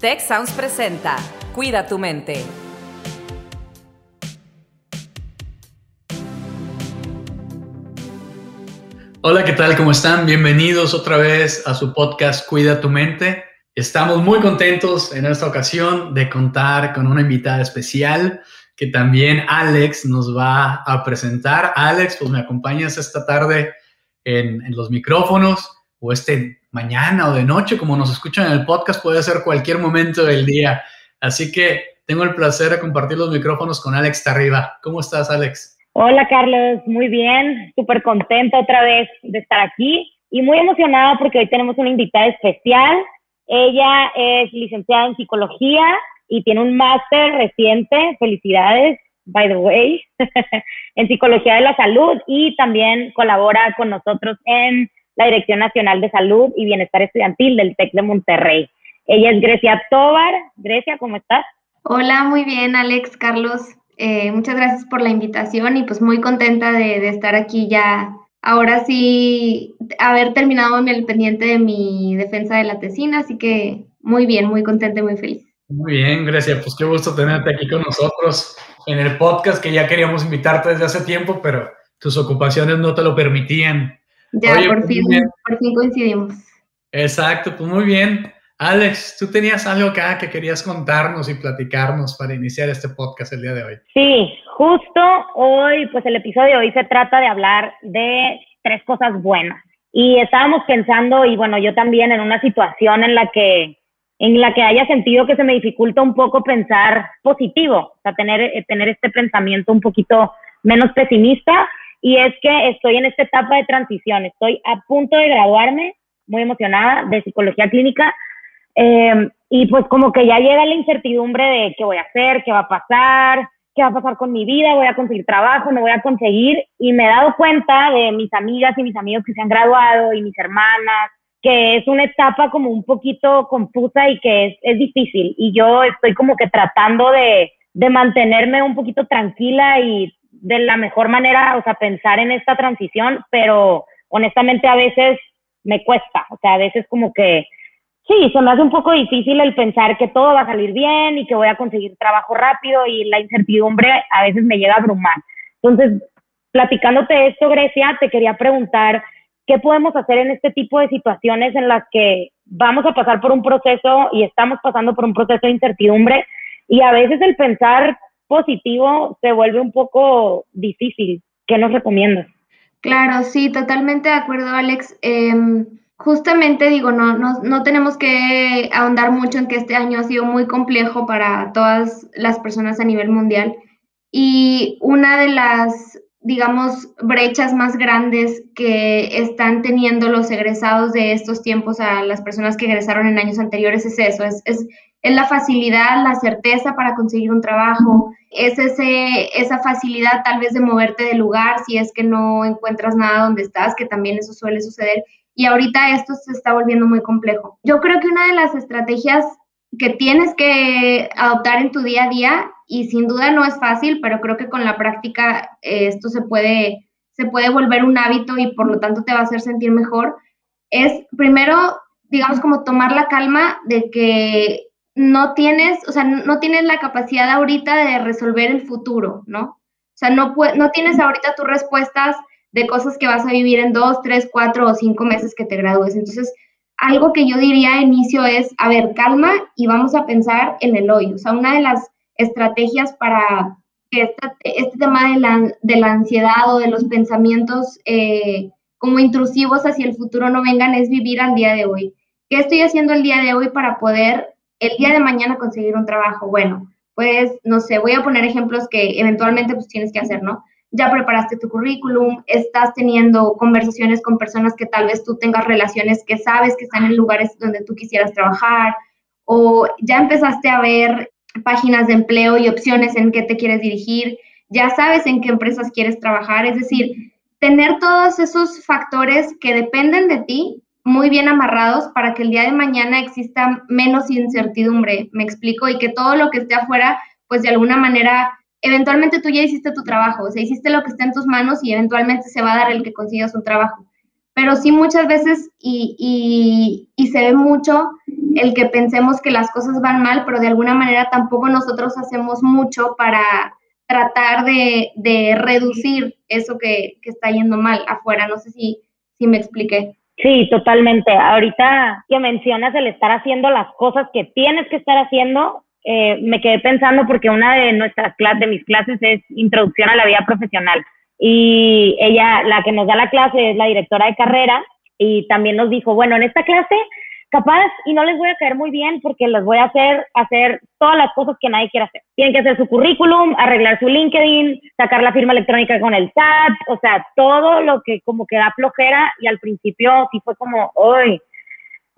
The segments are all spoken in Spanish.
Tech Sounds presenta Cuida tu mente. Hola, ¿qué tal? ¿Cómo están? Bienvenidos otra vez a su podcast Cuida tu mente. Estamos muy contentos en esta ocasión de contar con una invitada especial que también Alex nos va a presentar. Alex, pues me acompañas esta tarde en, los micrófonos o este mañana o de noche, como nos escuchan en el podcast, puede ser cualquier momento del día. Así que tengo el placer de compartir los micrófonos con Alex Tarriba. ¿Cómo estás, Alex? Hola, Carlos. Muy bien. Súper contenta otra vez de estar aquí y muy emocionada porque hoy tenemos una invitada especial. Ella es licenciada en psicología y tiene un máster reciente. Felicidades, by the way, en psicología de la salud y también colabora con nosotros en la Dirección Nacional de Salud y Bienestar Estudiantil del TEC de Monterrey. Ella es Grecia Tobar. Grecia, ¿cómo estás? Hola, muy bien, Alex, Carlos. Eh, muchas gracias por la invitación y pues muy contenta de, estar aquí ya. Ahora sí, haber terminado el pendiente de mi defensa de la tesina, así que muy bien, muy contenta y muy feliz. Muy bien, Grecia, pues qué gusto tenerte aquí con nosotros en el podcast que ya queríamos invitarte desde hace tiempo, pero tus ocupaciones no te lo permitían. Ya, por, pues, fin, por fin coincidimos. Exacto, pues muy bien. Alex, tú tenías algo acá que querías contarnos y platicarnos para iniciar este podcast el día de hoy. Sí, justo hoy, pues el episodio de hoy se trata de hablar de tres cosas buenas. Y estábamos pensando, y bueno, yo también en una situación en la que en la que haya sentido que se me dificulta un poco pensar positivo, o sea, tener, eh, tener este pensamiento un poquito menos pesimista y es que estoy en esta etapa de transición, estoy a punto de graduarme, muy emocionada, de psicología clínica, eh, y pues como que ya llega la incertidumbre de qué voy a hacer, qué va a pasar, qué va a pasar con mi vida, voy a conseguir trabajo, no voy a conseguir, y me he dado cuenta de mis amigas y mis amigos que se han graduado y mis hermanas, que es una etapa como un poquito confusa y que es, es difícil, y yo estoy como que tratando de, de mantenerme un poquito tranquila y de la mejor manera, o sea, pensar en esta transición, pero honestamente a veces me cuesta, o sea, a veces como que, sí, se me hace un poco difícil el pensar que todo va a salir bien y que voy a conseguir trabajo rápido y la incertidumbre a veces me llega a abrumar. Entonces, platicándote esto, Grecia, te quería preguntar, ¿qué podemos hacer en este tipo de situaciones en las que vamos a pasar por un proceso y estamos pasando por un proceso de incertidumbre? Y a veces el pensar positivo se vuelve un poco difícil. ¿Qué nos recomiendas? Claro, sí, totalmente de acuerdo, Alex. Em, justamente digo, no, no, no tenemos que ahondar mucho en que este año ha sido muy complejo para todas las personas a nivel mundial. Y una de las, digamos, brechas más grandes que están teniendo los egresados de estos tiempos a las personas que egresaron en años anteriores es eso, es, es la facilidad, la certeza para conseguir un trabajo, es ese, esa facilidad tal vez de moverte de lugar si es que no encuentras nada donde estás, que también eso suele suceder. Y ahorita esto se está volviendo muy complejo. Yo creo que una de las estrategias que tienes que adoptar en tu día a día, y sin duda no es fácil, pero creo que con la práctica eh, esto se puede, se puede volver un hábito y por lo tanto te va a hacer sentir mejor, es primero, digamos, como tomar la calma de que no tienes, o sea, no tienes la capacidad ahorita de resolver el futuro, ¿no? O sea, no, no tienes ahorita tus respuestas de cosas que vas a vivir en dos, tres, cuatro o cinco meses que te gradúes. Entonces, algo que yo diría a inicio es, a ver, calma y vamos a pensar en el hoy. O sea, una de las estrategias para que este, tema de la, de la, ansiedad o de los pensamientos eh, como intrusivos hacia el futuro no vengan es vivir al día de hoy. ¿Qué estoy haciendo el día de hoy para poder el día de mañana conseguir un trabajo, bueno, pues no sé, voy a poner ejemplos que eventualmente pues tienes que hacer, ¿no? Ya preparaste tu currículum, estás teniendo conversaciones con personas que tal vez tú tengas relaciones que sabes que están en lugares donde tú quisieras trabajar, o ya empezaste a ver páginas de empleo y opciones en qué te quieres dirigir, ya sabes en qué empresas quieres trabajar, es decir, tener todos esos factores que dependen de ti muy bien amarrados para que el día de mañana exista menos incertidumbre, me explico, y que todo lo que esté afuera, pues de alguna manera, eventualmente tú ya hiciste tu trabajo, o sea, hiciste lo que está en tus manos y eventualmente se va a dar el que consigas un trabajo. pero sí muchas veces y, y, se ve mucho el que pensemos que las cosas van mal, pero de alguna manera tampoco nosotros hacemos mucho para tratar de, de reducir eso que, que, está yendo mal afuera. No sé si, si me expliqué. Sí, totalmente. Ahorita que mencionas el estar haciendo las cosas que tienes que estar haciendo, eh, me quedé pensando porque una de nuestras clases, de mis clases es Introducción a la Vida Profesional y ella, la que nos da la clase es la directora de carrera y también nos dijo, bueno, en esta clase capaz y no les voy a caer muy bien porque les voy a hacer hacer todas las cosas que nadie quiere hacer. Tienen que hacer su currículum, arreglar su LinkedIn, sacar la firma electrónica con el SAT, o sea, todo lo que como que da flojera y al principio sí fue como, hoy,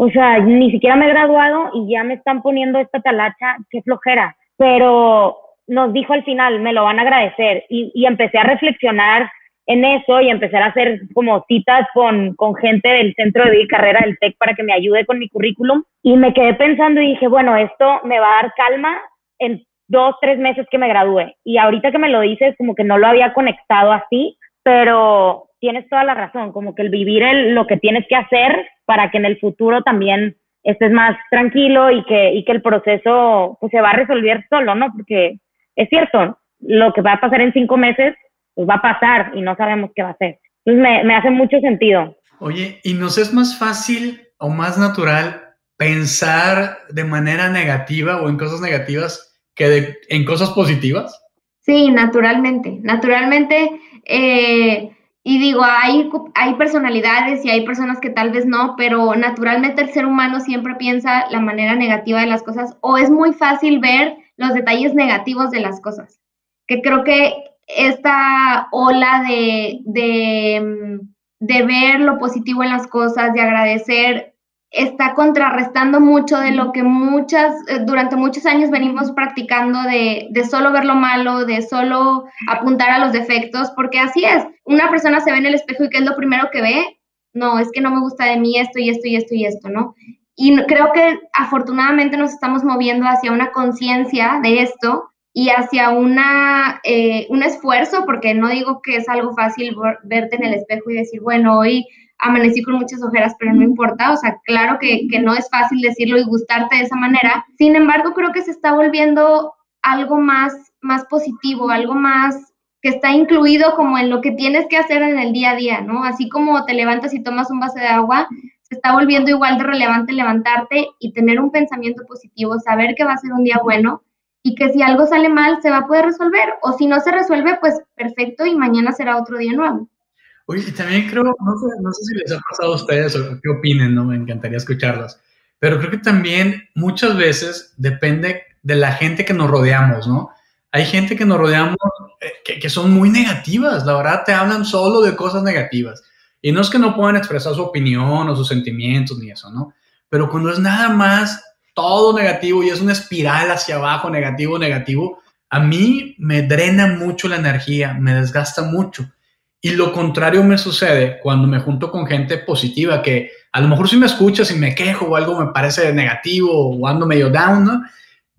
o sea, ni siquiera me he graduado y ya me están poniendo esta talacha, qué flojera. Pero nos dijo al final, me lo van a agradecer. Y, empecé a reflexionar en eso y empecé a hacer como citas con, con gente del centro de carrera del TEC para que me ayude con mi currículum. Y me quedé pensando y dije, bueno, esto me va a dar calma en dos, tres meses que me gradúe. Y ahorita que me lo dices, como que no lo había conectado así, pero tienes toda la razón, como que el vivir el, lo que tienes que hacer para que en el futuro también estés más tranquilo y que, y que el proceso pues, se va a resolver solo, ¿no? Porque es cierto, lo que va a pasar en cinco meses, pues va a pasar y no sabemos qué va a ser. Entonces me, hace mucho sentido. Oye, ¿y nos es más fácil o más natural pensar de manera negativa o en cosas negativas que en cosas positivas? Sí, naturalmente. Naturalmente, eh, y digo, hay, hay personalidades y hay personas que tal vez no, pero naturalmente el ser humano siempre piensa la manera negativa de las cosas o es muy fácil ver los detalles negativos de las cosas. Que creo que esta ola de, de, de ver lo positivo en las cosas, de agradecer, está contrarrestando mucho de lo que muchas, eh, durante muchos años venimos practicando de, de, solo ver lo malo, de solo apuntar a los defectos, porque así es, una persona se ve en el espejo y ¿qué es lo primero que ve? No, es que no me gusta de mí esto y esto y esto y esto, ¿no? Y creo que afortunadamente nos estamos moviendo hacia una conciencia de esto y hacia una, eh, un esfuerzo, porque no digo que es algo fácil verte en el espejo y decir, bueno, hoy amanecí con muchas ojeras, pero no importa, o sea, claro que, que no es fácil decirlo y gustarte de esa manera. Sin embargo, creo que se está volviendo algo más, más positivo, algo más que está incluido como en lo que tienes que hacer en el día a día, ¿no? Así como te levantas y tomas un vaso de agua, se está volviendo igual de relevante levantarte y tener un pensamiento positivo, saber que va a ser un día bueno y que si algo sale mal se va a poder resolver o si no se resuelve, pues perfecto y mañana será otro día nuevo. Oye, y también creo, no sé, no sé si les ha pasado a ustedes o qué opinen, ¿no? Me encantaría escucharlas, pero creo que también muchas veces depende de la gente que nos rodeamos, ¿no? Hay gente que nos rodeamos eh, que, que son muy negativas, la verdad te hablan solo de cosas negativas. Y no es que no puedan expresar su opinión o sus sentimientos ni eso, ¿no? Pero cuando es nada más todo negativo y es una espiral hacia abajo, negativo, negativo, a mí me drena mucho la energía, me desgasta mucho. Y lo contrario me sucede cuando me junto con gente positiva, que a lo mejor si me escuchas y me quejo o algo me parece negativo o ando medio down, ¿no?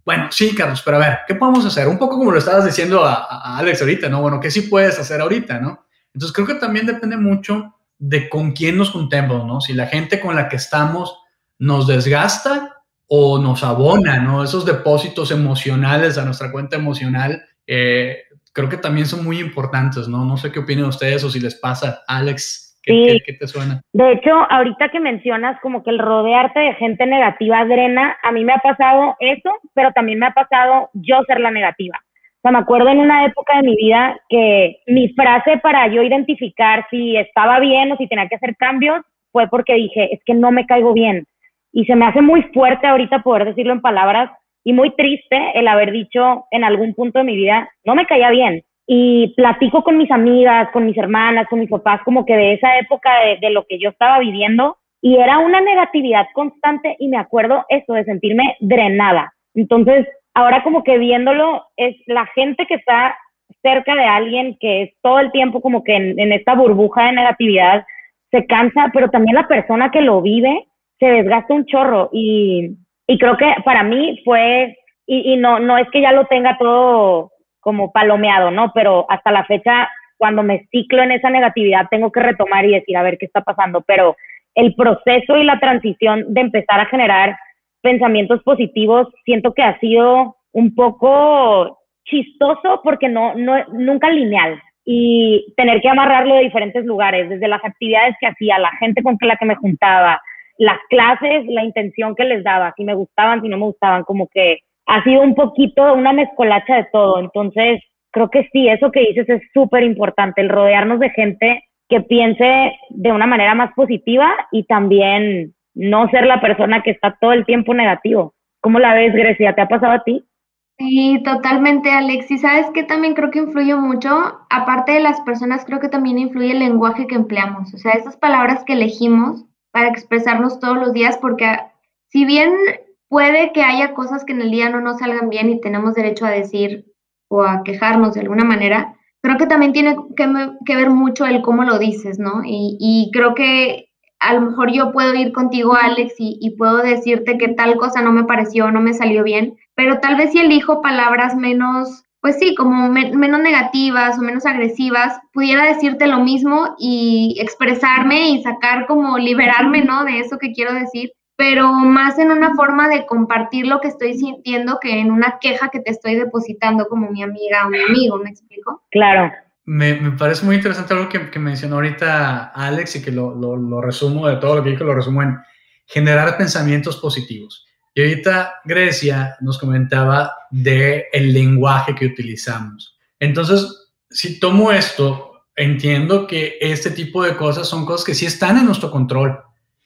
Bueno, sí, Carlos, pero a ver, ¿qué podemos hacer? Un poco como lo estabas diciendo a, a Alex ahorita, ¿no? Bueno, ¿qué sí puedes hacer ahorita, ¿no? Entonces creo que también depende mucho de con quién nos juntemos, ¿no? Si la gente con la que estamos nos desgasta o nos abona, ¿no? Esos depósitos emocionales a nuestra cuenta emocional, eh, creo que también son muy importantes, ¿no? No sé qué opinan ustedes o si les pasa. Alex, ¿qué, ¿qué, te suena? De hecho, ahorita que mencionas como que el rodearte de gente negativa drena, a mí me ha pasado eso, pero también me ha pasado yo ser la negativa. O sea, me acuerdo en una época de mi vida que mi frase para yo identificar si estaba bien o si tenía que hacer cambios fue porque dije, es que no me caigo bien. Y se me hace muy fuerte ahorita poder decirlo en palabras y muy triste el haber dicho en algún punto de mi vida, no me caía bien. Y platico con mis amigas, con mis hermanas, con mis papás, como que de esa época de, lo que yo estaba viviendo y era una negatividad constante y me acuerdo eso de sentirme drenada. Entonces, ahora como que viéndolo, es la gente que está cerca de alguien que es todo el tiempo como que en, esta burbuja de negatividad se cansa, pero también la persona que lo vive se desgasta un chorro y, y creo que para mí fue, y, y, no, no es que ya lo tenga todo como palomeado, ¿no? Pero hasta la fecha cuando me ciclo en esa negatividad tengo que retomar y decir, a ver qué está pasando, pero el proceso y la transición de empezar a generar pensamientos positivos, siento que ha sido un poco chistoso porque no, no, nunca lineal y tener que amarrarlo de diferentes lugares, desde las actividades que hacía, la gente con la que me juntaba, las clases, la intención que les daba, si me gustaban, si no me gustaban, como que ha sido un poquito una mezcolacha de todo. Entonces, creo que sí, eso que dices es súper importante, el rodearnos de gente que piense de una manera más positiva y también no ser la persona que está todo el tiempo negativo. ¿Cómo la ves, Grecia? ¿Te ha pasado a ti? Sí, totalmente, Alex. Y sabes que también creo que influye mucho, aparte de las personas, creo que también influye el lenguaje que empleamos, o sea, esas palabras que elegimos para expresarnos todos los días, porque si bien puede que haya cosas que en el día no nos salgan bien y tenemos derecho a decir o a quejarnos de alguna manera, creo que también tiene que, ver mucho el cómo lo dices, ¿no? Y, creo que a lo mejor yo puedo ir contigo, Alex, y, puedo decirte que tal cosa no me pareció, no me salió bien, pero tal vez si elijo palabras menos, pues sí, como menos negativas o menos agresivas, pudiera decirte lo mismo y expresarme y sacar como liberarme, ¿no? De eso que quiero decir pero más en una forma de compartir lo que estoy sintiendo que en una queja que te estoy depositando como mi amiga o mi amigo, ¿me explico? Claro. Me, me parece muy interesante algo que, que, mencionó ahorita Alex y que lo, lo, lo, resumo de todo lo que dijo, lo resumo en generar pensamientos positivos. Y ahorita Grecia nos comentaba de el lenguaje que utilizamos. Entonces, si tomo esto, entiendo que este tipo de cosas son cosas que sí están en nuestro control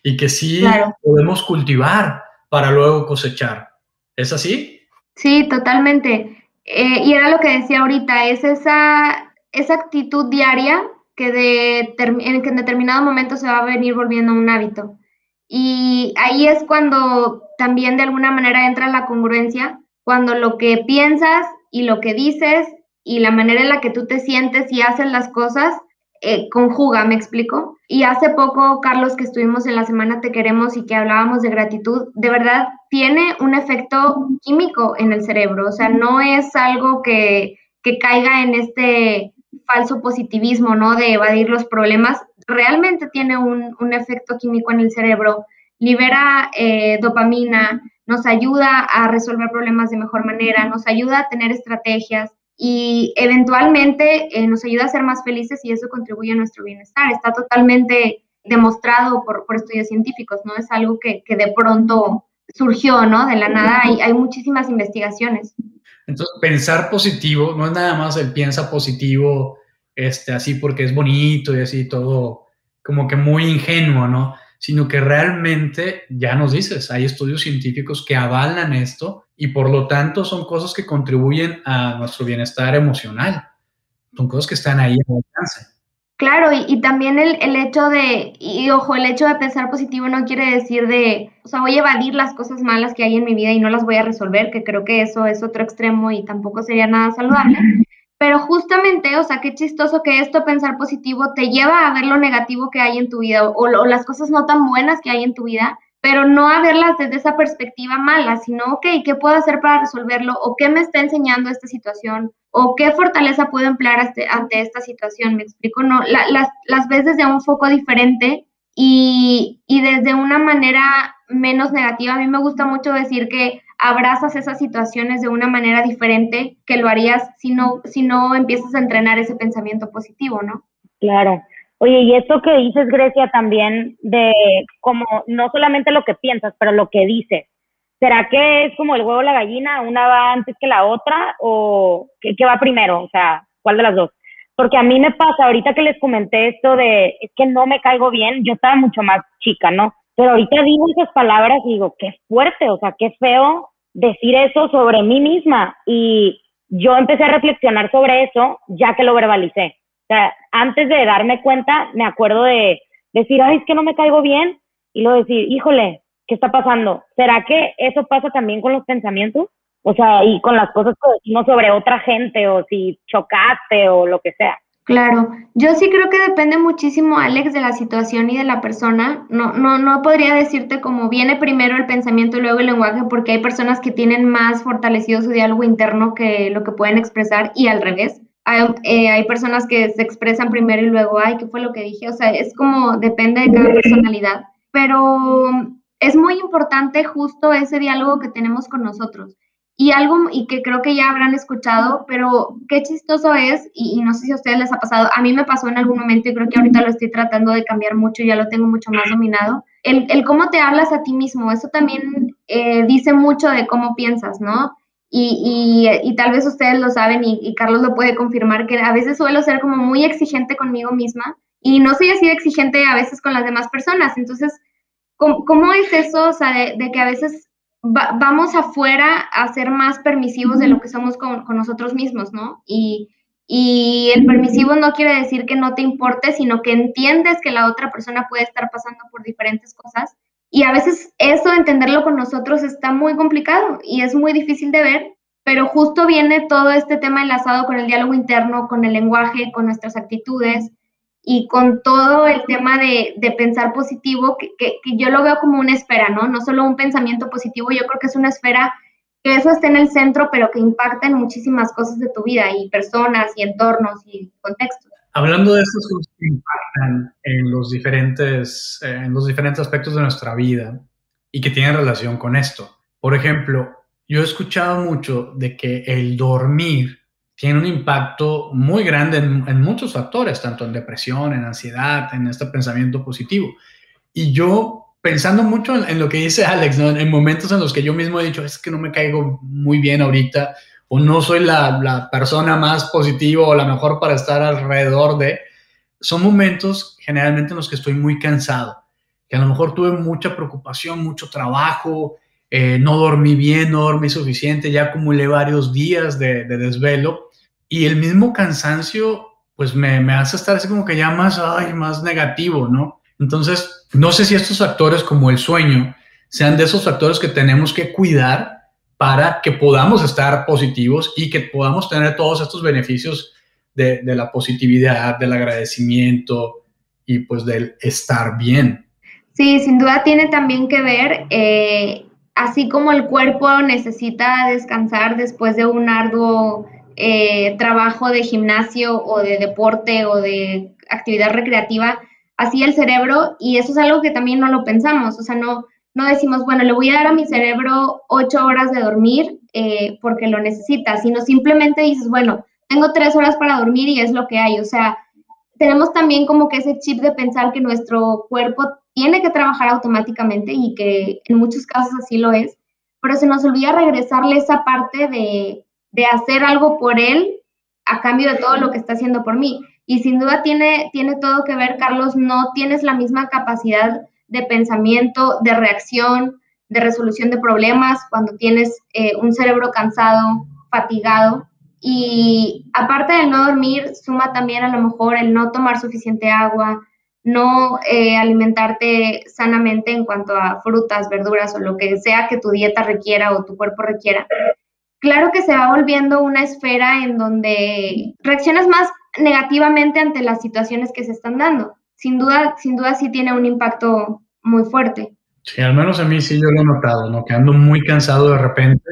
y que sí podemos cultivar para luego cosechar. ¿Es así? Sí, totalmente. Eh, y era lo que decía ahorita, es esa, esa actitud diaria que, de, en, que en determinado momento se va a venir volviendo un hábito. Y ahí es cuando también de alguna manera entra la congruencia, cuando lo que piensas y lo que dices y la manera en la que tú te sientes y haces las cosas eh, conjuga, ¿me explico? Y hace poco, Carlos, que estuvimos en la semana Te Queremos y que hablábamos de gratitud, de verdad tiene un efecto químico en el cerebro, o sea, no es algo que, que caiga en este falso positivismo, ¿no? De evadir los problemas, realmente tiene un, un efecto químico en el cerebro, libera eh, dopamina, nos ayuda a resolver problemas de mejor manera, nos ayuda a tener estrategias, y eventualmente eh, nos ayuda a ser más felices y eso contribuye a nuestro bienestar. Está totalmente demostrado por, por estudios científicos, no es algo que, que, de pronto surgió, ¿no? De la nada hay, hay muchísimas investigaciones. Entonces, pensar positivo no es nada más el piensa positivo, este, así porque es bonito y así todo, como que muy ingenuo, ¿no? Sino que realmente, ya nos dices, hay estudios científicos que avalan esto y por lo tanto son cosas que contribuyen a nuestro bienestar emocional. Son cosas que están ahí en alcance. Claro, y, también el, el, hecho de, y ojo, el hecho de pensar positivo no quiere decir de, o sea, voy a evadir las cosas malas que hay en mi vida y no las voy a resolver, que creo que eso es otro extremo y tampoco sería nada saludable. Pero justamente, o sea, qué chistoso que esto, pensar positivo, te lleva a ver lo negativo que hay en tu vida o, las cosas no tan buenas que hay en tu vida pero no a verlas desde esa perspectiva mala, sino, ok, ¿qué puedo hacer para resolverlo? ¿O qué me está enseñando esta situación? ¿O qué fortaleza puedo emplear ante, esta situación? ¿Me explico? No, las, las ves desde un foco diferente y desde una manera menos negativa. A mí me gusta mucho decir que abrazas esas situaciones de una manera diferente que lo harías si no, si no empiezas a entrenar ese pensamiento positivo, ¿no? Claro. Oye, y esto que dices, Grecia, también de como no solamente lo que piensas, pero lo que dices. ¿Será que es como el huevo o la gallina? ¿Una va antes que la otra? ¿O qué, qué va primero? O sea, ¿cuál de las dos? Porque a mí me pasa, ahorita que les comenté esto de, es que no me caigo bien, yo estaba mucho más chica, ¿no? Pero ahorita digo esas palabras y digo, qué fuerte, o sea, qué feo decir eso sobre mí misma. Y yo empecé a reflexionar sobre eso ya que lo verbalicé. O sea, antes de darme cuenta, me acuerdo de decir, ay, es que no me caigo bien, y luego decir, híjole, ¿qué está pasando? ¿Será que eso pasa también con los pensamientos? O sea, y con las cosas que decimos sobre otra gente, o si chocaste, o lo que sea. Claro, yo sí creo que depende muchísimo, Alex, de la situación y de la persona. No, no, no podría decirte como viene primero el pensamiento y luego el lenguaje, porque hay personas que tienen más fortalecido su diálogo interno que lo que pueden expresar y al revés. Hay, eh, hay, personas que se expresan primero y luego, ay, ¿qué fue lo que dije? O sea, es como depende de cada personalidad, pero es muy importante justo ese diálogo que tenemos con nosotros. Y algo, y que creo que ya habrán escuchado, pero qué chistoso es, y, no sé si a ustedes les ha pasado, a mí me pasó en algún momento y creo que ahorita lo estoy tratando de cambiar mucho, y ya lo tengo mucho más dominado, el, el cómo te hablas a ti mismo, eso también eh, dice mucho de cómo piensas, ¿no? Y, y, tal vez ustedes lo saben y, Carlos lo puede confirmar, que a veces suelo ser como muy exigente conmigo misma y no soy así de exigente a veces con las demás personas. Entonces, ¿cómo, cómo es eso? O sea, de, que a veces vamos afuera a ser más permisivos de lo que somos con, con nosotros mismos, ¿no? Y, y el permisivo no quiere decir que no te importe, sino que entiendes que la otra persona puede estar pasando por diferentes cosas y a veces eso, entenderlo con nosotros, está muy complicado y es muy difícil de ver, pero justo viene todo este tema enlazado con el diálogo interno, con el lenguaje, con nuestras actitudes y con todo el tema de, pensar positivo, que, que, yo lo veo como una esfera, ¿no? No solo un pensamiento positivo, yo creo que es una esfera que eso esté en el centro, pero que impacta en muchísimas cosas de tu vida y personas y entornos y contextos. Hablando de estos que impactan en los diferentes, eh, en los diferentes aspectos de nuestra vida y que tienen relación con esto. Por ejemplo, yo he escuchado mucho de que el dormir tiene un impacto muy grande en, muchos factores, tanto en depresión, en ansiedad, en este pensamiento positivo. Y yo, pensando mucho en, lo que dice Alex, en momentos en los que yo mismo he dicho, es que no me caigo muy bien ahorita, o no soy la, persona más positiva o la mejor para estar alrededor de, son momentos generalmente en los que estoy muy cansado, que a lo mejor tuve mucha preocupación, mucho trabajo, eh, no dormí bien, no dormí suficiente, ya acumulé varios días de, desvelo y el mismo cansancio pues me, hace estar así como que ya más, ay, más negativo, ¿no? Entonces, no sé si estos factores como el sueño sean de esos factores que tenemos que cuidar para que podamos estar positivos y que podamos tener todos estos beneficios de, la positividad, del agradecimiento y pues del estar bien. Sí, sin duda tiene también que ver, eh, así como el cuerpo necesita descansar después de un arduo eh, trabajo de gimnasio o de deporte o de actividad recreativa, así el cerebro, y eso es algo que también no lo pensamos, o sea, no, no decimos, bueno, le voy a dar a mi cerebro ocho horas de dormir eh, porque lo necesita, sino simplemente dices, bueno, tengo tres horas para dormir y es lo que hay. O sea, tenemos también como que ese chip de pensar que nuestro cuerpo tiene que trabajar automáticamente y que en muchos casos así lo es, pero se nos olvida regresarle esa parte de, de hacer algo por él a cambio de todo lo que está haciendo por mí. Y sin duda tiene, tiene todo que ver, Carlos, no tienes la misma capacidad de pensamiento, de reacción, de resolución de problemas, cuando tienes eh, un cerebro cansado, fatigado. Y aparte del no dormir, suma también a lo mejor el no tomar suficiente agua, no eh, alimentarte sanamente en cuanto a frutas, verduras o lo que sea que tu dieta requiera o tu cuerpo requiera. Claro que se va volviendo una esfera en donde reaccionas más negativamente ante las situaciones que se están dando sin duda, sin duda sí tiene un impacto muy fuerte. Sí, al menos a mí sí yo lo he notado, ¿no? Que ando muy cansado de repente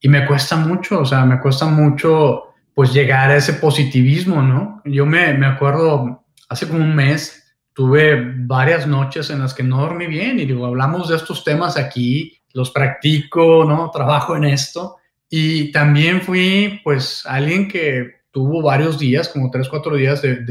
y me cuesta mucho, o sea, me cuesta mucho pues llegar a ese positivismo, ¿no? Yo me, me acuerdo, hace como un mes tuve varias noches en las que no dormí bien y digo, hablamos de estos temas aquí, los practico, ¿no? Trabajo en esto y también fui pues alguien que tuvo varios días, como tres, cuatro días de,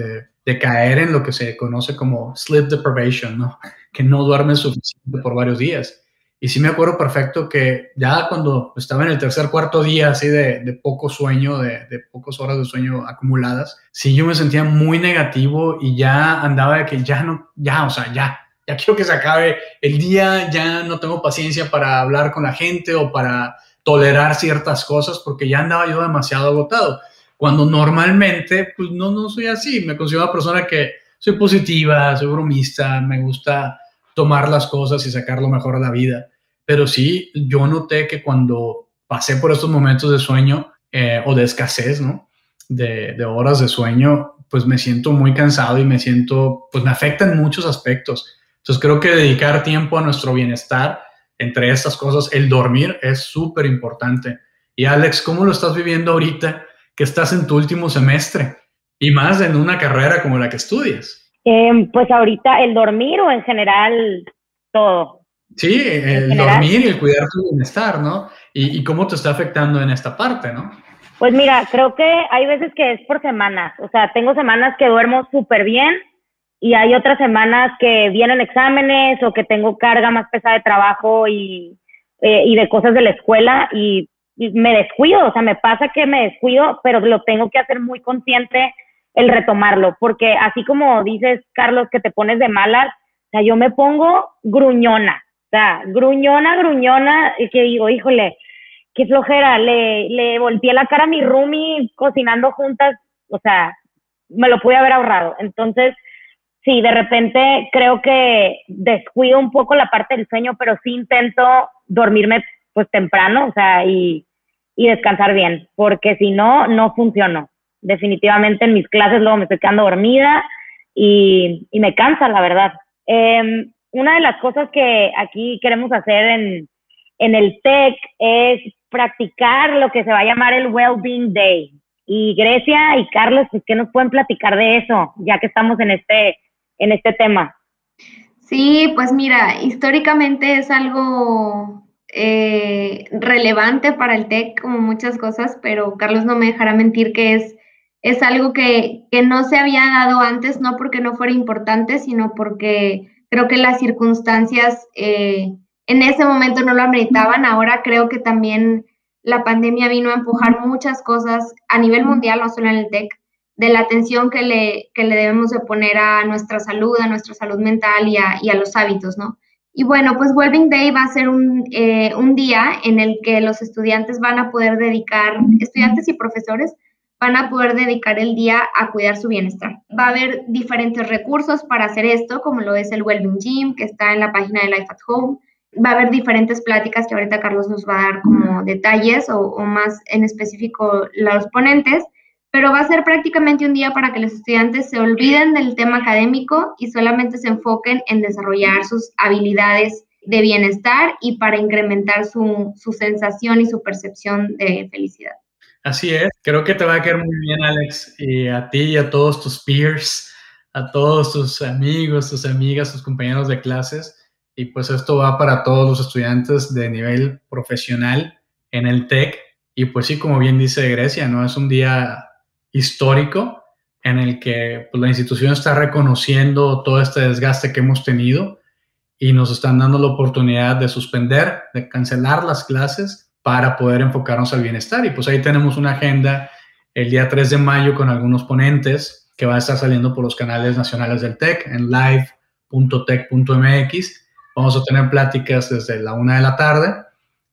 de caer en lo que se conoce como sleep deprivation, ¿no? Que no duerme suficiente por varios días. Y sí me acuerdo perfecto que ya cuando estaba en el tercer, cuarto día, así de, de poco sueño, de, de, pocas horas de sueño acumuladas, sí yo me sentía muy negativo y ya andaba de que ya no, ya, o sea, ya, ya quiero que se acabe el día, ya no tengo paciencia para hablar con la gente o para tolerar ciertas cosas porque ya andaba yo demasiado agotado cuando normalmente, pues no, no soy así. Me considero una persona que soy positiva, soy bromista, me gusta tomar las cosas y sacar lo mejor de la vida. Pero sí, yo noté que cuando pasé por estos momentos de sueño eh, o de escasez, ¿no? De, de, horas de sueño, pues me siento muy cansado y me siento, pues me afecta en muchos aspectos. Entonces creo que dedicar tiempo a nuestro bienestar, entre estas cosas, el dormir es súper importante. Y Alex, ¿cómo lo estás viviendo ahorita? que estás en tu último semestre y más en una carrera como la que estudias. Em, pues ahorita el dormir o en general todo. Sí, el dormir y el cuidar tu bienestar, ¿no? Y, y, cómo te está afectando en esta parte, ¿no? Pues mira, creo que hay veces que es por semanas. O sea, tengo semanas que duermo súper bien y hay otras semanas que vienen exámenes o que tengo carga más pesada de trabajo y, eh, y de cosas de la escuela y, me descuido, o sea, me pasa que me descuido, pero lo tengo que hacer muy consciente el retomarlo, porque así como dices, Carlos, que te pones de malas, o sea, yo me pongo gruñona, o sea, gruñona, gruñona, y que digo, híjole, qué flojera, le, le volteé la cara a mi roomie cocinando juntas, o sea, me lo pude haber ahorrado. Entonces, sí, de repente creo que descuido un poco la parte del sueño, pero sí intento dormirme pues temprano, o sea, y, y descansar bien, porque si no, no funciono. Definitivamente en mis clases luego me estoy quedando dormida y, me cansa, la verdad. Em, una de las cosas que aquí queremos hacer en, en el TEC es practicar lo que se va a llamar el Wellbeing Day. Y Grecia y Carlos, pues, ¿qué nos pueden platicar de eso, ya que estamos en este en este tema? Sí, pues mira, históricamente es algo eh, relevante para el TEC como muchas cosas, pero Carlos no me dejará mentir que es, es algo que, que no se había dado antes, no porque no fuera importante, sino porque creo que las circunstancias eh, en ese momento no lo ameritaban. Ahora creo que también la pandemia vino a empujar muchas cosas a nivel mundial, no solo en el TEC, de la atención que le, que le debemos de poner a nuestra salud, a nuestra salud mental y a, y a los hábitos, ¿no? Y bueno, pues Wellbeing Day va a ser un, eh, un, día en el que los estudiantes van a poder dedicar, estudiantes y profesores van a poder dedicar el día a cuidar su bienestar. Va a haber diferentes recursos para hacer esto, como lo es el Wellbeing Gym, que está en la página de Life at Home. Va a haber diferentes pláticas que ahorita Carlos nos va a dar como detalles o, o más en específico los ponentes pero va a ser prácticamente un día para que los estudiantes se olviden del tema académico y solamente se enfoquen en desarrollar sus habilidades de bienestar y para incrementar su, sensación y su percepción de felicidad. Así es, creo que te va a quedar muy bien, Alex, y a ti y a todos tus peers, a todos tus amigos, tus amigas, tus compañeros de clases. Y pues esto va para todos los estudiantes de nivel profesional en el TEC. Y pues sí, como bien dice Grecia, ¿no? Es un día histórico en el que pues, la institución está reconociendo todo este desgaste que hemos tenido y nos están dando la oportunidad de suspender, de cancelar las clases para poder enfocarnos al bienestar. Y pues ahí tenemos una agenda el día 3 de mayo con algunos ponentes que va a estar saliendo por los canales nacionales del TEC en live.tech.mx. Vamos a tener pláticas desde la una de la tarde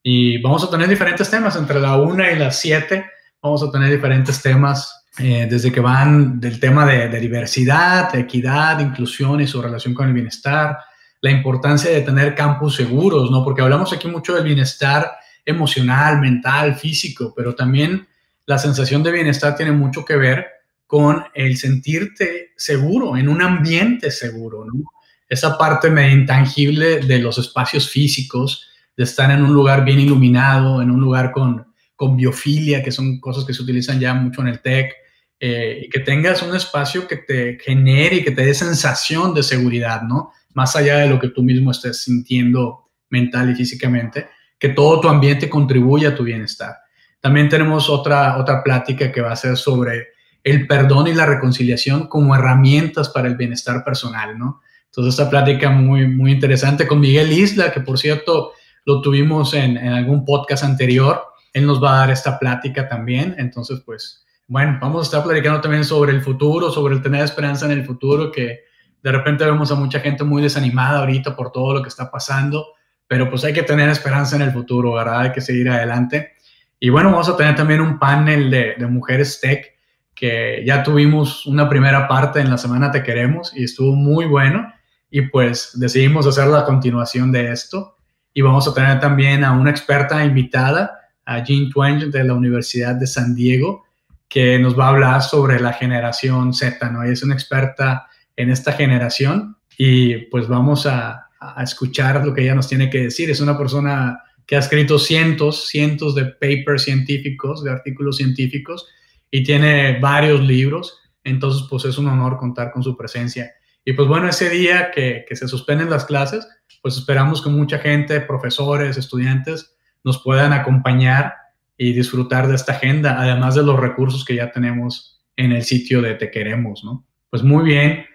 y vamos a tener diferentes temas entre la una y las 7. Vamos a tener diferentes temas eh, desde que van del tema de, diversidad, equidad, inclusión y su relación con el bienestar, la importancia de tener campus seguros, ¿no? Porque hablamos aquí mucho del bienestar emocional, mental, físico, pero también la sensación de bienestar tiene mucho que ver con el sentirte seguro, en un ambiente seguro, ¿no? Esa parte medio intangible de los espacios físicos, de estar en un lugar bien iluminado, en un lugar con, con biofilia, que son cosas que se utilizan ya mucho en el TEC, eh, y que tengas un espacio que te genere y que te dé sensación de seguridad, ¿no? Más allá de lo que tú mismo estés sintiendo mental y físicamente, que todo tu ambiente contribuya a tu bienestar. También tenemos otra, otra plática que va a ser sobre el perdón y la reconciliación como herramientas para el bienestar personal, ¿no? Entonces, esta plática muy, muy interesante con Miguel Isla, que por cierto lo tuvimos en, en algún podcast anterior. Él nos va a dar esta plática también. Entonces, pues, bueno, vamos a estar platicando también sobre el futuro, sobre el tener esperanza en el futuro, que de repente vemos a mucha gente muy desanimada ahorita por todo lo que está pasando, pero pues hay que tener esperanza en el futuro, ¿verdad? Hay que seguir adelante. Y bueno, vamos a tener también un panel de, mujeres tech, que ya tuvimos una primera parte en la semana Te Queremos y estuvo muy bueno. Y pues decidimos hacer la continuación de esto. Y vamos a tener también a una experta invitada, a Jean Twenge de la Universidad de San Diego, que nos va a hablar sobre la generación Z, ¿no? Ella es una experta en esta generación y pues vamos a, escuchar lo que ella nos tiene que decir. Es una persona que ha escrito cientos, cientos de papers científicos, de artículos científicos y tiene varios libros, entonces pues es un honor contar con su presencia. Y pues bueno, ese día que, que se suspenden las clases, pues esperamos que mucha gente, profesores, estudiantes, nos puedan acompañar y disfrutar de esta agenda, además de los recursos que ya tenemos en el sitio de Te Queremos, ¿no? Pues muy bien.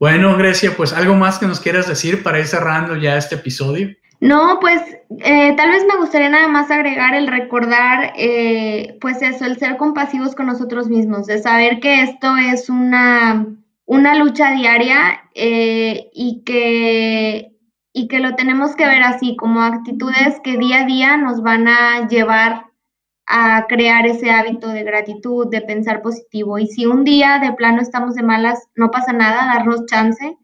Bueno, Grecia, pues algo más que nos quieras decir para ir cerrando ya este episodio. No, pues eh, tal vez me gustaría nada más agregar el recordar, eh, pues eso, el ser compasivos con nosotros mismos, de saber que esto es una, una lucha diaria eh, y, que, y que lo tenemos que ver así, como actitudes que día a día nos van a llevar a crear ese hábito de gratitud, de pensar positivo. Y si un día de plano estamos de malas, no pasa nada, darnos chance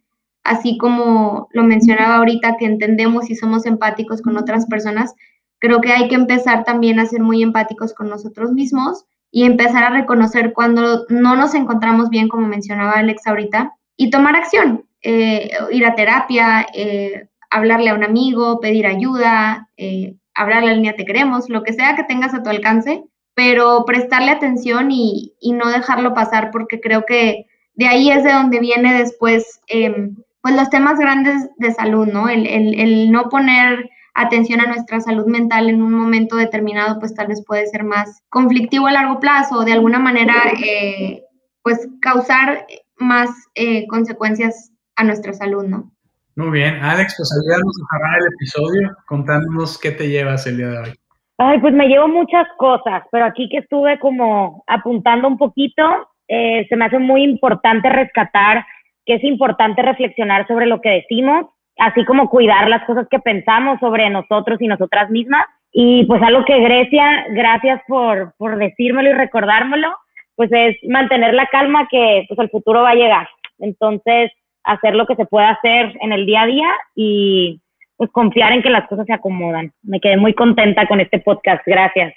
así como lo mencionaba ahorita, que entendemos y somos empáticos con otras personas, creo que hay que empezar también a ser muy empáticos con nosotros mismos y empezar a reconocer cuando no nos encontramos bien, como mencionaba Alex ahorita, y tomar acción, eh, ir a terapia, eh, hablarle a un amigo, pedir ayuda, eh, hablarle a la línea Te Queremos, lo que sea que tengas a tu alcance, pero prestarle atención y, y no dejarlo pasar porque creo que de ahí es de donde viene después em, pues los temas grandes de salud, ¿no? El, el, no poner atención a nuestra salud mental en un momento determinado, pues tal vez puede ser más conflictivo a largo plazo o de alguna manera, eh, pues causar más eh, consecuencias a nuestra salud, ¿no? Muy bien, Alex, pues ayúdanos a cerrar el episodio contándonos qué te llevas el día de hoy. Ay, pues me llevo muchas cosas, pero aquí que estuve como apuntando un poquito, eh, se me hace muy importante rescatar que es importante reflexionar sobre lo que decimos, así como cuidar las cosas que pensamos sobre nosotros y nosotras mismas. Y pues algo que Grecia, gracias por, por decírmelo y recordármelo, pues es mantener la calma que pues el futuro va a llegar. Entonces, hacer lo que se pueda hacer en el día a día y pues confiar en que las cosas se acomodan. Me quedé muy contenta con este podcast. Gracias.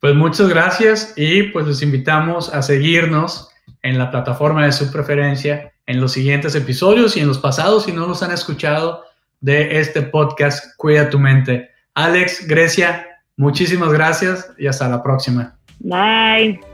Pues muchas gracias y pues los invitamos a seguirnos en la plataforma de su preferencia en los siguientes episodios y en los pasados si no los han escuchado de este podcast Cuida tu mente. Alex, Grecia, muchísimas gracias y hasta la próxima. Bye.